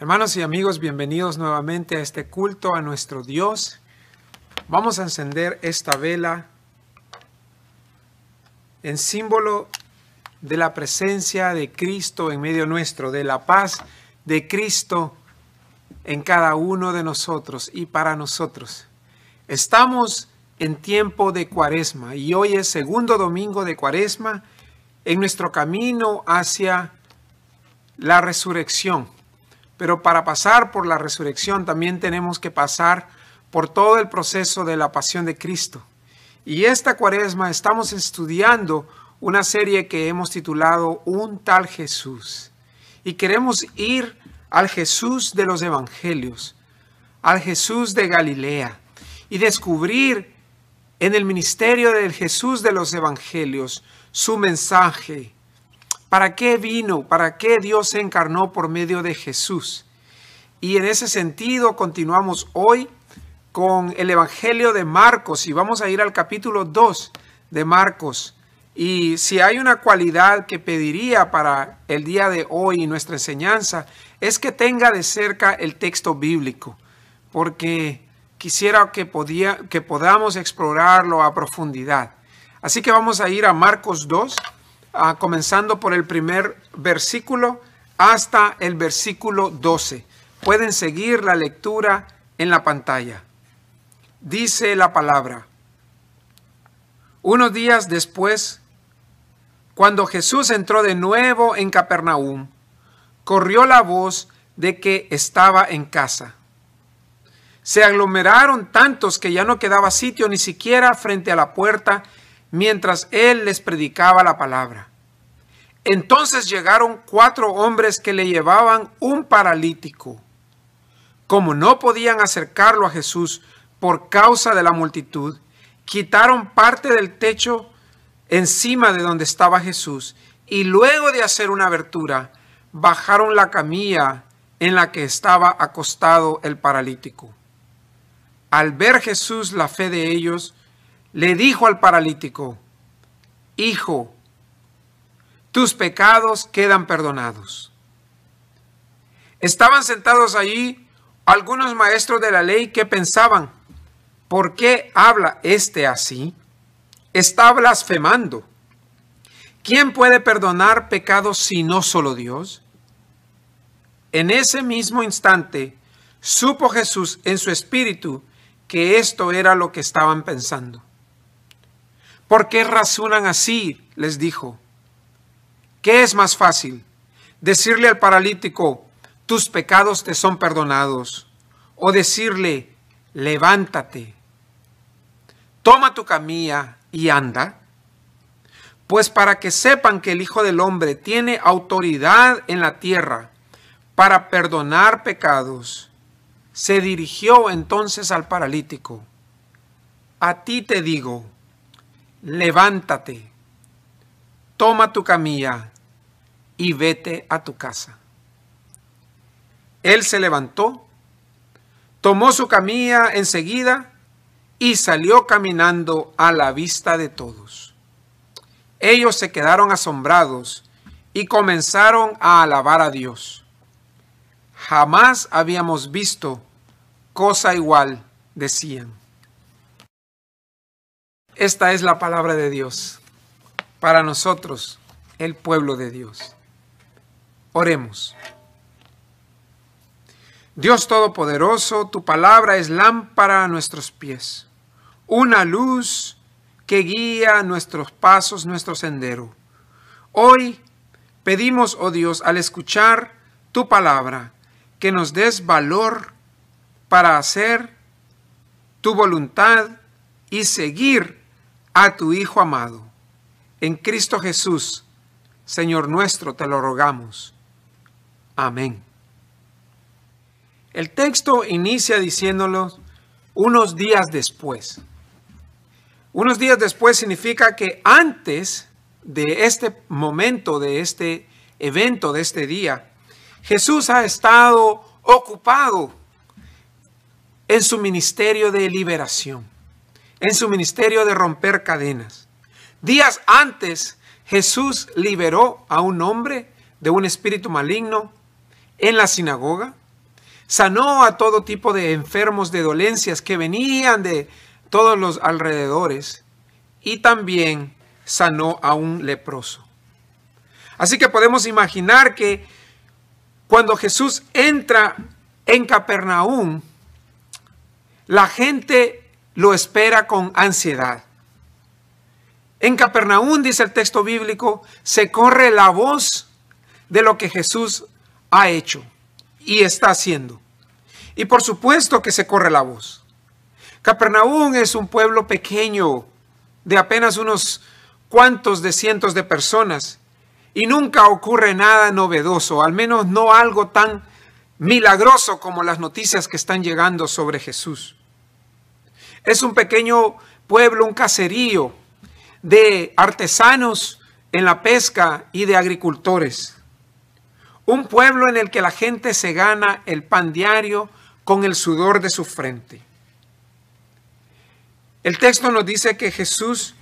Hermanos y amigos, bienvenidos nuevamente a este culto a nuestro Dios. Vamos a encender esta vela en símbolo de la presencia de Cristo en medio nuestro, de la paz de Cristo en cada uno de nosotros y para nosotros. Estamos en tiempo de cuaresma y hoy es segundo domingo de cuaresma en nuestro camino hacia la resurrección. Pero para pasar por la resurrección también tenemos que pasar por todo el proceso de la pasión de Cristo. Y esta cuaresma estamos estudiando una serie que hemos titulado Un tal Jesús. Y queremos ir al Jesús de los Evangelios, al Jesús de Galilea, y descubrir en el ministerio del Jesús de los Evangelios su mensaje, ¿Para qué vino? ¿Para qué Dios se encarnó por medio de Jesús? Y en ese sentido continuamos hoy con el Evangelio de Marcos y vamos a ir al capítulo 2 de Marcos. Y si hay una cualidad que pediría para el día de hoy y nuestra enseñanza, es que tenga de cerca el texto bíblico, porque quisiera que, que podamos explorarlo a profundidad. Así que vamos a ir a Marcos 2 comenzando por el primer versículo hasta el versículo 12. Pueden seguir la lectura en la pantalla. Dice la palabra. Unos días después, cuando Jesús entró de nuevo en Capernaum, corrió la voz de que estaba en casa. Se aglomeraron tantos que ya no quedaba sitio ni siquiera frente a la puerta mientras él les predicaba la palabra. Entonces llegaron cuatro hombres que le llevaban un paralítico. Como no podían acercarlo a Jesús por causa de la multitud, quitaron parte del techo encima de donde estaba Jesús y luego de hacer una abertura, bajaron la camilla en la que estaba acostado el paralítico. Al ver Jesús la fe de ellos, le dijo al paralítico, Hijo, tus pecados quedan perdonados. Estaban sentados allí algunos maestros de la ley que pensaban, ¿por qué habla este así? Está blasfemando. ¿Quién puede perdonar pecados si no solo Dios? En ese mismo instante supo Jesús en su espíritu que esto era lo que estaban pensando. ¿Por qué razonan así? les dijo. ¿Qué es más fácil? Decirle al paralítico, tus pecados te son perdonados. O decirle, levántate, toma tu camilla y anda. Pues para que sepan que el Hijo del Hombre tiene autoridad en la tierra para perdonar pecados, se dirigió entonces al paralítico. A ti te digo, levántate, toma tu camilla y vete a tu casa. Él se levantó, tomó su camilla enseguida y salió caminando a la vista de todos. Ellos se quedaron asombrados y comenzaron a alabar a Dios. Jamás habíamos visto cosa igual, decían. Esta es la palabra de Dios para nosotros, el pueblo de Dios. Oremos. Dios Todopoderoso, tu palabra es lámpara a nuestros pies, una luz que guía nuestros pasos, nuestro sendero. Hoy pedimos, oh Dios, al escuchar tu palabra, que nos des valor para hacer tu voluntad y seguir a tu Hijo amado. En Cristo Jesús, Señor nuestro, te lo rogamos. Amén. El texto inicia diciéndolo unos días después. Unos días después significa que antes de este momento, de este evento, de este día, Jesús ha estado ocupado en su ministerio de liberación en su ministerio de romper cadenas. Días antes, Jesús liberó a un hombre de un espíritu maligno en la sinagoga. sanó a todo tipo de enfermos de dolencias que venían de todos los alrededores y también sanó a un leproso. Así que podemos imaginar que cuando Jesús entra en Capernaum, la gente lo espera con ansiedad. En Capernaum, dice el texto bíblico, se corre la voz de lo que Jesús ha hecho y está haciendo. Y por supuesto que se corre la voz. Capernaum es un pueblo pequeño de apenas unos cuantos de cientos de personas y nunca ocurre nada novedoso, al menos no algo tan milagroso como las noticias que están llegando sobre Jesús. Es un pequeño pueblo, un caserío de artesanos en la pesca y de agricultores. Un pueblo en el que la gente se gana el pan diario con el sudor de su frente. El texto nos dice que Jesús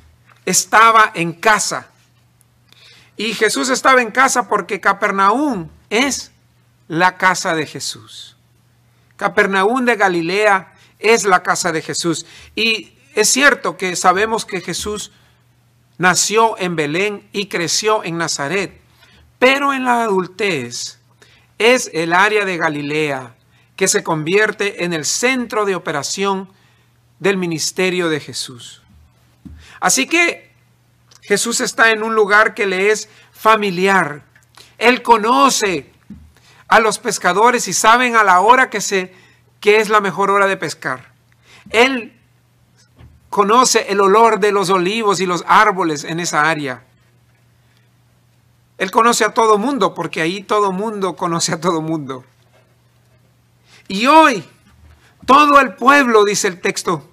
estaba en casa. Y Jesús estaba en casa porque Capernaum es la casa de Jesús. Capernaum de Galilea es la casa de Jesús. Y es cierto que sabemos que Jesús nació en Belén y creció en Nazaret, pero en la adultez es el área de Galilea que se convierte en el centro de operación del ministerio de Jesús. Así que Jesús está en un lugar que le es familiar. Él conoce a los pescadores y saben a la hora que, se, que es la mejor hora de pescar. Él conoce el olor de los olivos y los árboles en esa área. Él conoce a todo mundo porque ahí todo mundo conoce a todo mundo. Y hoy todo el pueblo, dice el texto,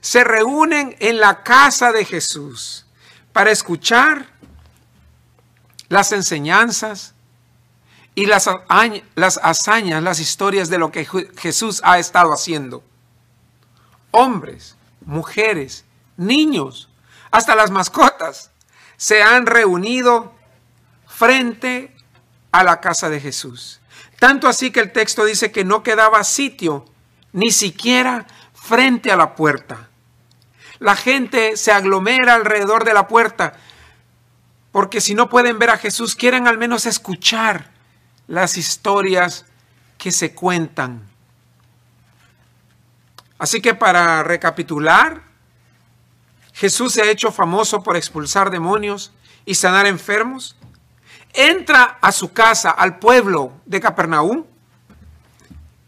se reúnen en la casa de Jesús para escuchar las enseñanzas y las, las hazañas, las historias de lo que Jesús ha estado haciendo. Hombres, mujeres, niños, hasta las mascotas se han reunido frente a la casa de Jesús. Tanto así que el texto dice que no quedaba sitio ni siquiera frente a la puerta. La gente se aglomera alrededor de la puerta porque si no pueden ver a Jesús, quieren al menos escuchar las historias que se cuentan. Así que para recapitular, Jesús se ha hecho famoso por expulsar demonios y sanar enfermos. Entra a su casa, al pueblo de Capernaum,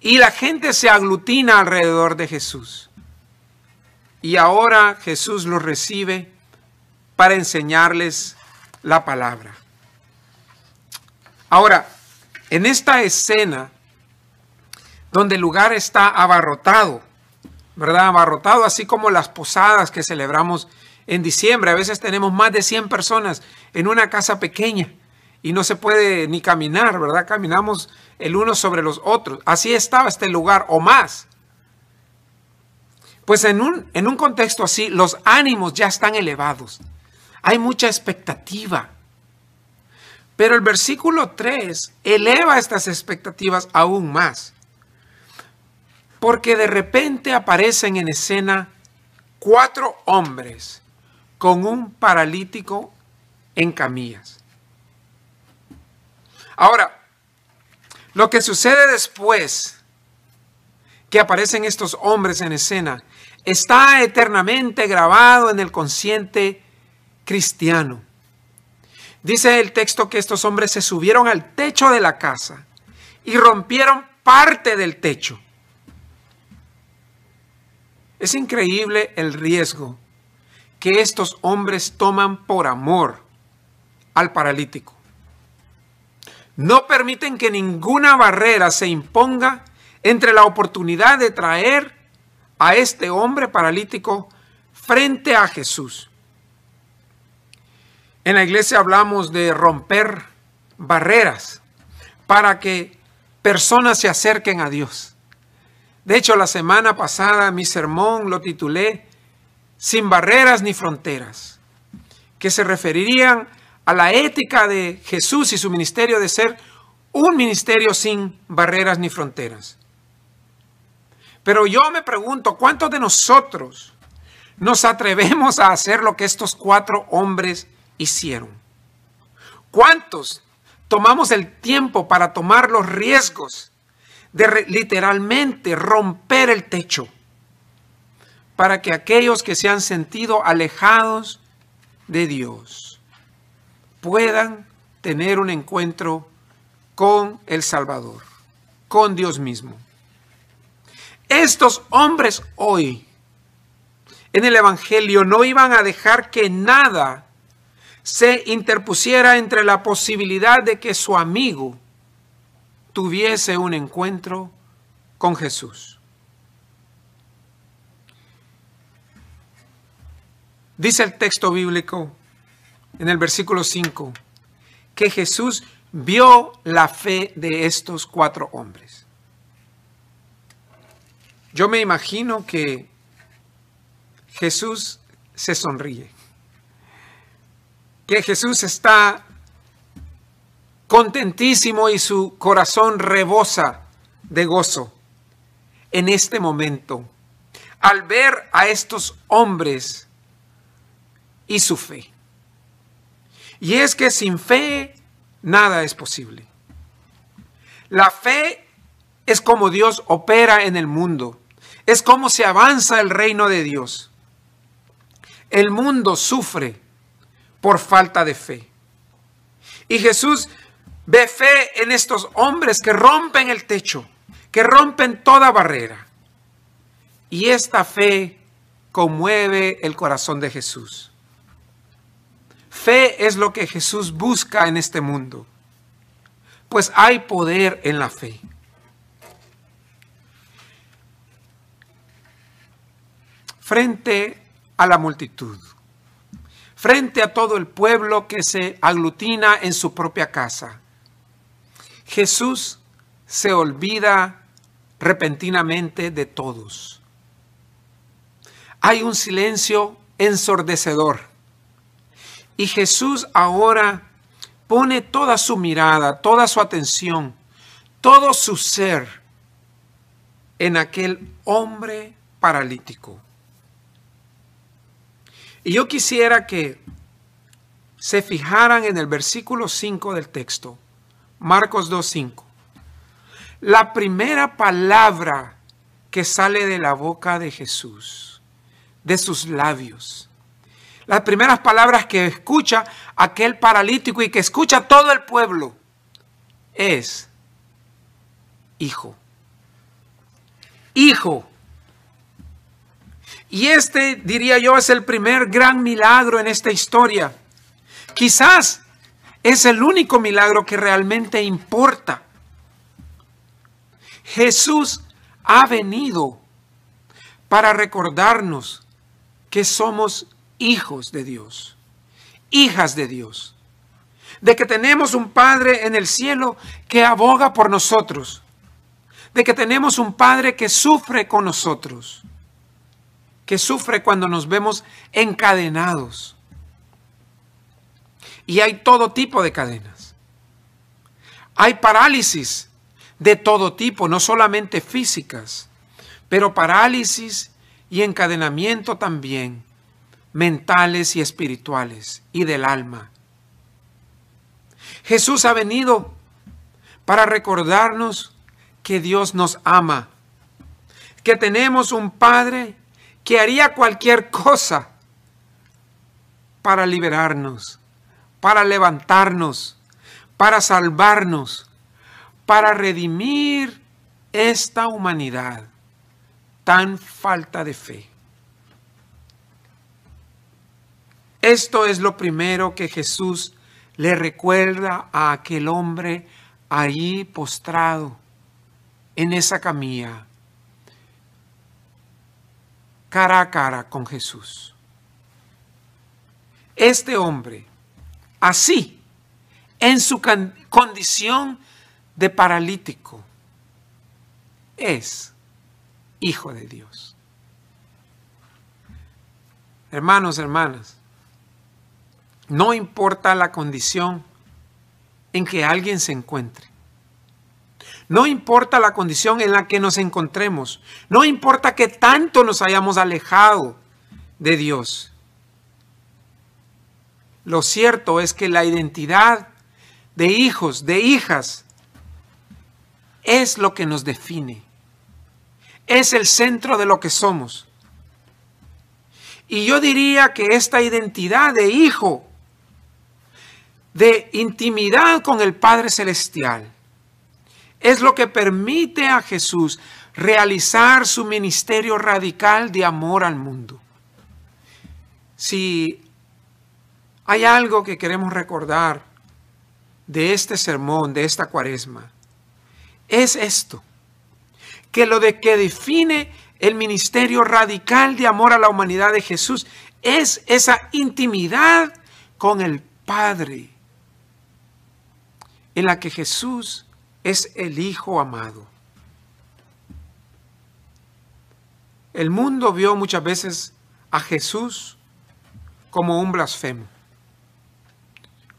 y la gente se aglutina alrededor de Jesús. Y ahora Jesús los recibe para enseñarles la palabra. Ahora, en esta escena, donde el lugar está abarrotado, ¿verdad? Abarrotado, así como las posadas que celebramos en diciembre. A veces tenemos más de 100 personas en una casa pequeña y no se puede ni caminar, ¿verdad? Caminamos el uno sobre los otros. Así estaba este lugar o más. Pues en un, en un contexto así, los ánimos ya están elevados. Hay mucha expectativa. Pero el versículo 3 eleva estas expectativas aún más. Porque de repente aparecen en escena cuatro hombres con un paralítico en camillas. Ahora, lo que sucede después que aparecen estos hombres en escena está eternamente grabado en el consciente cristiano. Dice el texto que estos hombres se subieron al techo de la casa y rompieron parte del techo. Es increíble el riesgo que estos hombres toman por amor al paralítico. No permiten que ninguna barrera se imponga entre la oportunidad de traer a este hombre paralítico frente a Jesús. En la iglesia hablamos de romper barreras para que personas se acerquen a Dios. De hecho, la semana pasada mi sermón lo titulé Sin barreras ni fronteras, que se referirían a la ética de Jesús y su ministerio de ser un ministerio sin barreras ni fronteras. Pero yo me pregunto, ¿cuántos de nosotros nos atrevemos a hacer lo que estos cuatro hombres hicieron? ¿Cuántos tomamos el tiempo para tomar los riesgos de literalmente romper el techo para que aquellos que se han sentido alejados de Dios puedan tener un encuentro con el Salvador, con Dios mismo? Estos hombres hoy en el Evangelio no iban a dejar que nada se interpusiera entre la posibilidad de que su amigo tuviese un encuentro con Jesús. Dice el texto bíblico en el versículo 5 que Jesús vio la fe de estos cuatro hombres. Yo me imagino que Jesús se sonríe, que Jesús está contentísimo y su corazón rebosa de gozo en este momento al ver a estos hombres y su fe. Y es que sin fe nada es posible. La fe es como Dios opera en el mundo. Es como se avanza el reino de Dios. El mundo sufre por falta de fe. Y Jesús ve fe en estos hombres que rompen el techo, que rompen toda barrera. Y esta fe conmueve el corazón de Jesús. Fe es lo que Jesús busca en este mundo, pues hay poder en la fe. frente a la multitud, frente a todo el pueblo que se aglutina en su propia casa. Jesús se olvida repentinamente de todos. Hay un silencio ensordecedor. Y Jesús ahora pone toda su mirada, toda su atención, todo su ser en aquel hombre paralítico. Y yo quisiera que se fijaran en el versículo 5 del texto, Marcos 2.5. La primera palabra que sale de la boca de Jesús, de sus labios. Las primeras palabras que escucha aquel paralítico y que escucha todo el pueblo es, hijo. Hijo. Y este, diría yo, es el primer gran milagro en esta historia. Quizás es el único milagro que realmente importa. Jesús ha venido para recordarnos que somos hijos de Dios, hijas de Dios, de que tenemos un Padre en el cielo que aboga por nosotros, de que tenemos un Padre que sufre con nosotros que sufre cuando nos vemos encadenados. Y hay todo tipo de cadenas. Hay parálisis de todo tipo, no solamente físicas, pero parálisis y encadenamiento también, mentales y espirituales y del alma. Jesús ha venido para recordarnos que Dios nos ama, que tenemos un Padre que haría cualquier cosa para liberarnos, para levantarnos, para salvarnos, para redimir esta humanidad tan falta de fe. Esto es lo primero que Jesús le recuerda a aquel hombre allí postrado en esa camilla cara a cara con Jesús. Este hombre, así, en su condición de paralítico, es hijo de Dios. Hermanos, hermanas, no importa la condición en que alguien se encuentre. No importa la condición en la que nos encontremos. No importa que tanto nos hayamos alejado de Dios. Lo cierto es que la identidad de hijos, de hijas, es lo que nos define. Es el centro de lo que somos. Y yo diría que esta identidad de hijo, de intimidad con el Padre Celestial, es lo que permite a Jesús realizar su ministerio radical de amor al mundo. Si hay algo que queremos recordar de este sermón, de esta cuaresma, es esto, que lo de que define el ministerio radical de amor a la humanidad de Jesús es esa intimidad con el Padre, en la que Jesús es el Hijo amado. El mundo vio muchas veces a Jesús como un blasfemo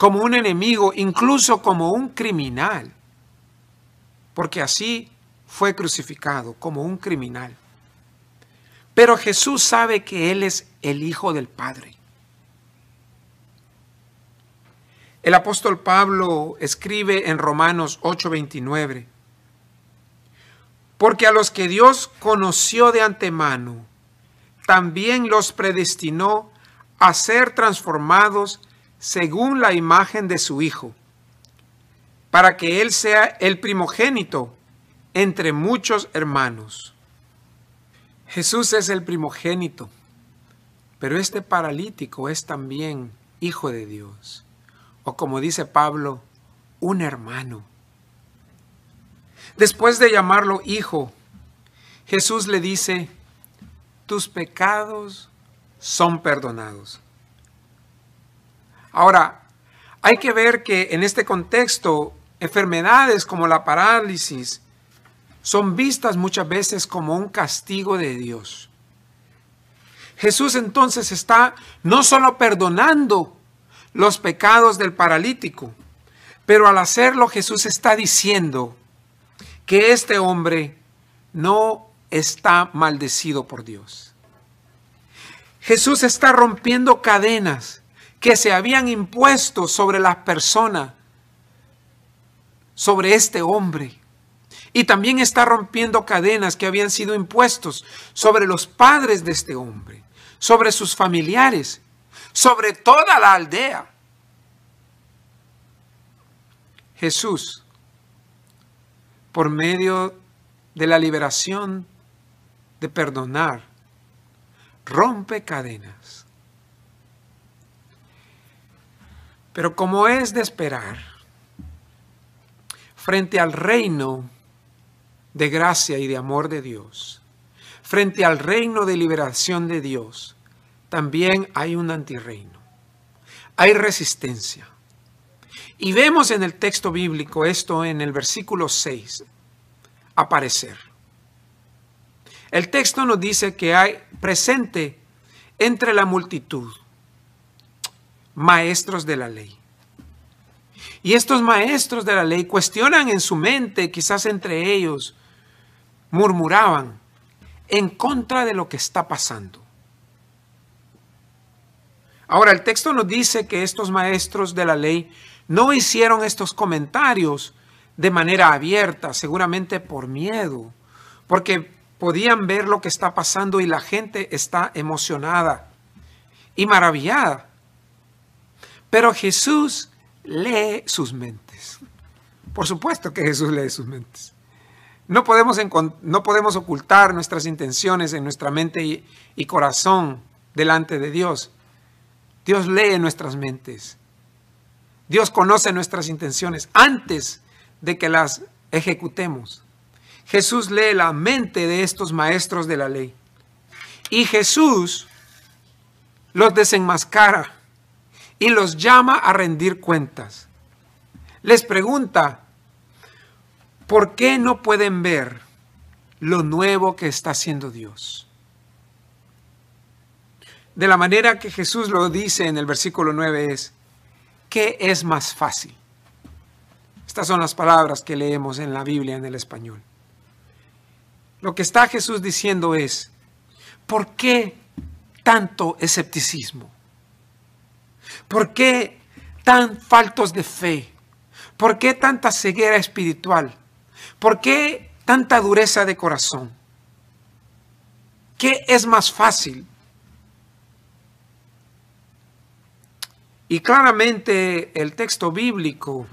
como un enemigo, incluso como un criminal, porque así fue crucificado, como un criminal. Pero Jesús sabe que Él es el Hijo del Padre. El apóstol Pablo escribe en Romanos 8:29, porque a los que Dios conoció de antemano, también los predestinó a ser transformados según la imagen de su Hijo, para que Él sea el primogénito entre muchos hermanos. Jesús es el primogénito, pero este paralítico es también Hijo de Dios, o como dice Pablo, un hermano. Después de llamarlo hijo, Jesús le dice, tus pecados son perdonados. Ahora, hay que ver que en este contexto, enfermedades como la parálisis son vistas muchas veces como un castigo de Dios. Jesús entonces está no solo perdonando los pecados del paralítico, pero al hacerlo Jesús está diciendo que este hombre no está maldecido por Dios. Jesús está rompiendo cadenas que se habían impuesto sobre las personas, sobre este hombre. Y también está rompiendo cadenas que habían sido impuestos sobre los padres de este hombre, sobre sus familiares, sobre toda la aldea. Jesús, por medio de la liberación de perdonar, rompe cadenas Pero como es de esperar, frente al reino de gracia y de amor de Dios, frente al reino de liberación de Dios, también hay un antirreino. Hay resistencia. Y vemos en el texto bíblico esto en el versículo 6 aparecer. El texto nos dice que hay presente entre la multitud maestros de la ley. Y estos maestros de la ley cuestionan en su mente, quizás entre ellos, murmuraban en contra de lo que está pasando. Ahora, el texto nos dice que estos maestros de la ley no hicieron estos comentarios de manera abierta, seguramente por miedo, porque podían ver lo que está pasando y la gente está emocionada y maravillada. Pero Jesús lee sus mentes. Por supuesto que Jesús lee sus mentes. No podemos, ocultar nuestras intenciones en nuestra mente y corazón delante de Dios. Dios lee nuestras mentes. Dios conoce nuestras intenciones antes de que las ejecutemos. Jesús lee la mente de estos maestros de la ley. Y Jesús los desenmascara y los llama a rendir cuentas. Les pregunta, ¿por qué no pueden ver lo nuevo que está haciendo Dios? De la manera que Jesús lo dice en el versículo 9 es, ¿qué es más fácil? Estas son las palabras que leemos en la Biblia en el español. Lo que está Jesús diciendo es, ¿por qué tanto escepticismo? ¿Por qué tan faltos de fe? ¿Por qué tanta ceguera espiritual? ¿Por qué tanta dureza de corazón? ¿Qué es más fácil? Y claramente el texto bíblico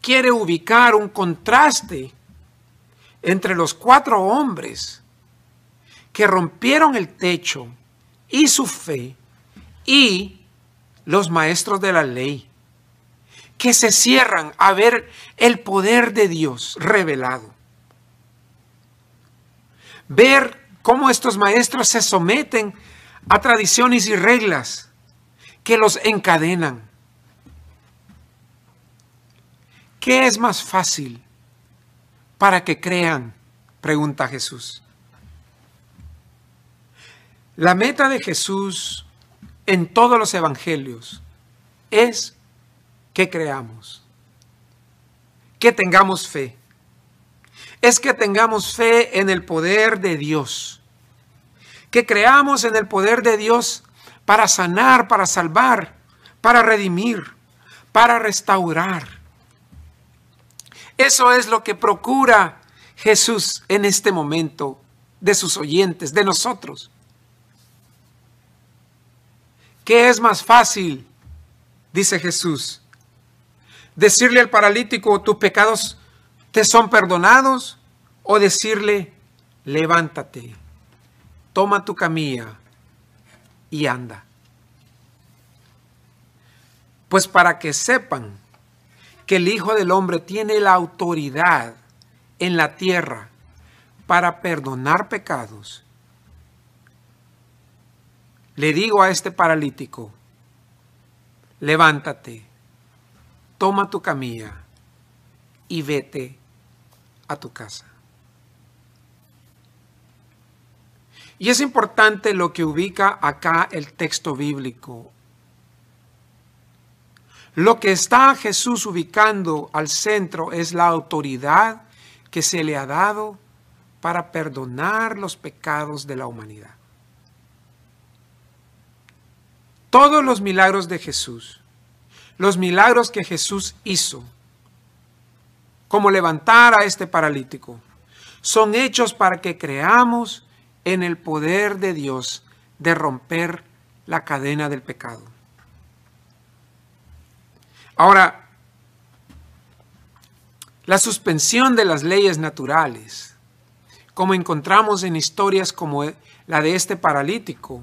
quiere ubicar un contraste entre los cuatro hombres que rompieron el techo y su fe y los maestros de la ley, que se cierran a ver el poder de Dios revelado. Ver cómo estos maestros se someten a tradiciones y reglas que los encadenan. ¿Qué es más fácil para que crean? Pregunta Jesús. La meta de Jesús en todos los evangelios es que creamos, que tengamos fe. Es que tengamos fe en el poder de Dios, que creamos en el poder de Dios para sanar, para salvar, para redimir, para restaurar. Eso es lo que procura Jesús en este momento de sus oyentes, de nosotros. ¿Qué es más fácil? Dice Jesús. Decirle al paralítico, tus pecados te son perdonados. O decirle, levántate, toma tu camilla y anda. Pues para que sepan que el Hijo del Hombre tiene la autoridad en la tierra para perdonar pecados, le digo a este paralítico, levántate, toma tu camilla y vete a tu casa. Y es importante lo que ubica acá el texto bíblico. Lo que está Jesús ubicando al centro es la autoridad que se le ha dado para perdonar los pecados de la humanidad. Todos los milagros de Jesús, los milagros que Jesús hizo, como levantar a este paralítico, son hechos para que creamos en el poder de Dios de romper la cadena del pecado. Ahora, la suspensión de las leyes naturales, como encontramos en historias como la de este paralítico,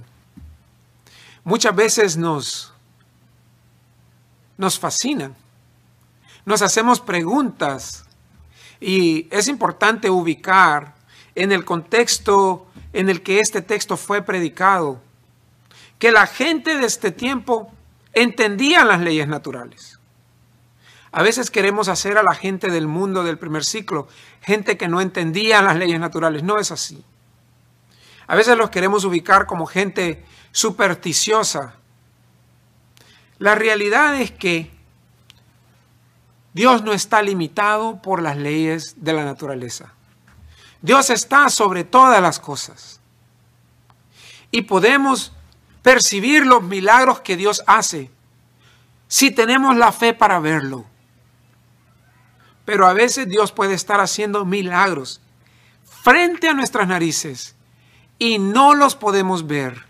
muchas veces nos, nos fascinan. Nos hacemos preguntas y es importante ubicar en el contexto en el que este texto fue predicado, que la gente de este tiempo entendía las leyes naturales. A veces queremos hacer a la gente del mundo del primer ciclo, gente que no entendía las leyes naturales. No es así. A veces los queremos ubicar como gente supersticiosa. La realidad es que Dios no está limitado por las leyes de la naturaleza. Dios está sobre todas las cosas. Y podemos percibir los milagros que Dios hace si tenemos la fe para verlo. Pero a veces Dios puede estar haciendo milagros frente a nuestras narices y no los podemos ver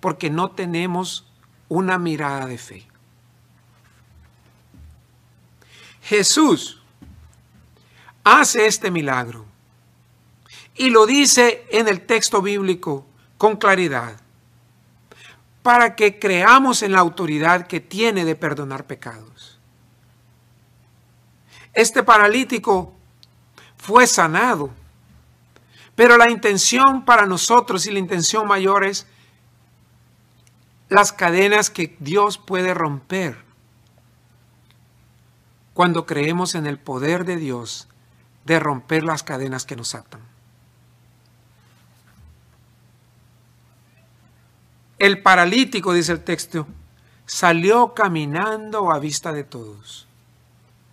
porque no tenemos una mirada de fe. Jesús hace este milagro y lo dice en el texto bíblico con claridad, para que creamos en la autoridad que tiene de perdonar pecados. Este paralítico fue sanado, pero la intención para nosotros y la intención mayor es las cadenas que Dios puede romper cuando creemos en el poder de Dios de romper las cadenas que nos atan. El paralítico, dice el texto, salió caminando a vista de todos.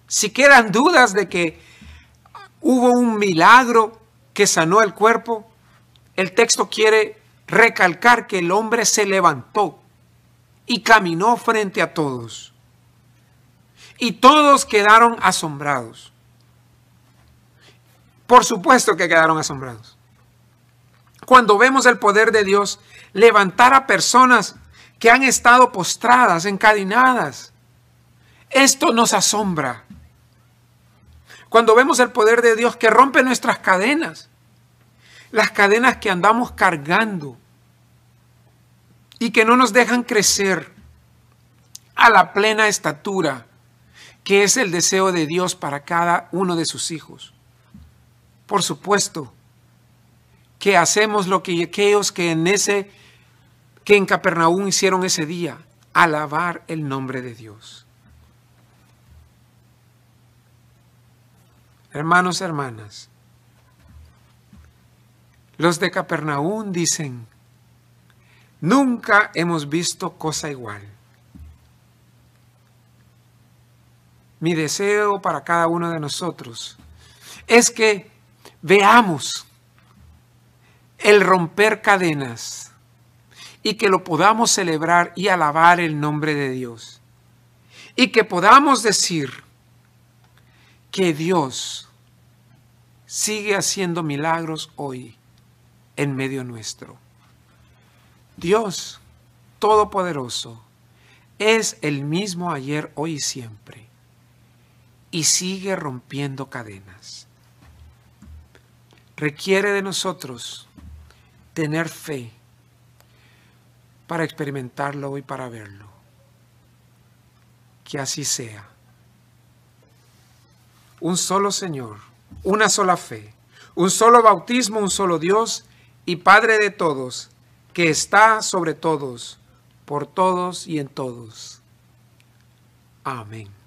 Si quedan dudas de que hubo un milagro que sanó el cuerpo, el texto quiere recalcar que el hombre se levantó y caminó frente a todos. Y todos quedaron asombrados. Por supuesto que quedaron asombrados. Cuando vemos el poder de Dios levantar a personas que han estado postradas, encadenadas, esto nos asombra. Cuando vemos el poder de Dios que rompe nuestras cadenas, las cadenas que andamos cargando y que no nos dejan crecer a la plena estatura que es el deseo de Dios para cada uno de sus hijos. Por supuesto que hacemos lo que aquellos que en ese que en Capernaum hicieron ese día, alabar el nombre de Dios. Hermanos, hermanas, los de Capernaum dicen, nunca hemos visto cosa igual. Mi deseo para cada uno de nosotros es que veamos el romper cadenas y que lo podamos celebrar y alabar el nombre de Dios. Y que podamos decir que Dios sigue haciendo milagros hoy en medio nuestro. Dios Todopoderoso es el mismo ayer, hoy y siempre, y sigue rompiendo cadenas. Requiere de nosotros tener fe para experimentarlo y para verlo. Que así sea. Un solo Señor, una sola fe, un solo bautismo, un solo Dios y Padre de todos, que está sobre todos, por todos y en todos. Amén.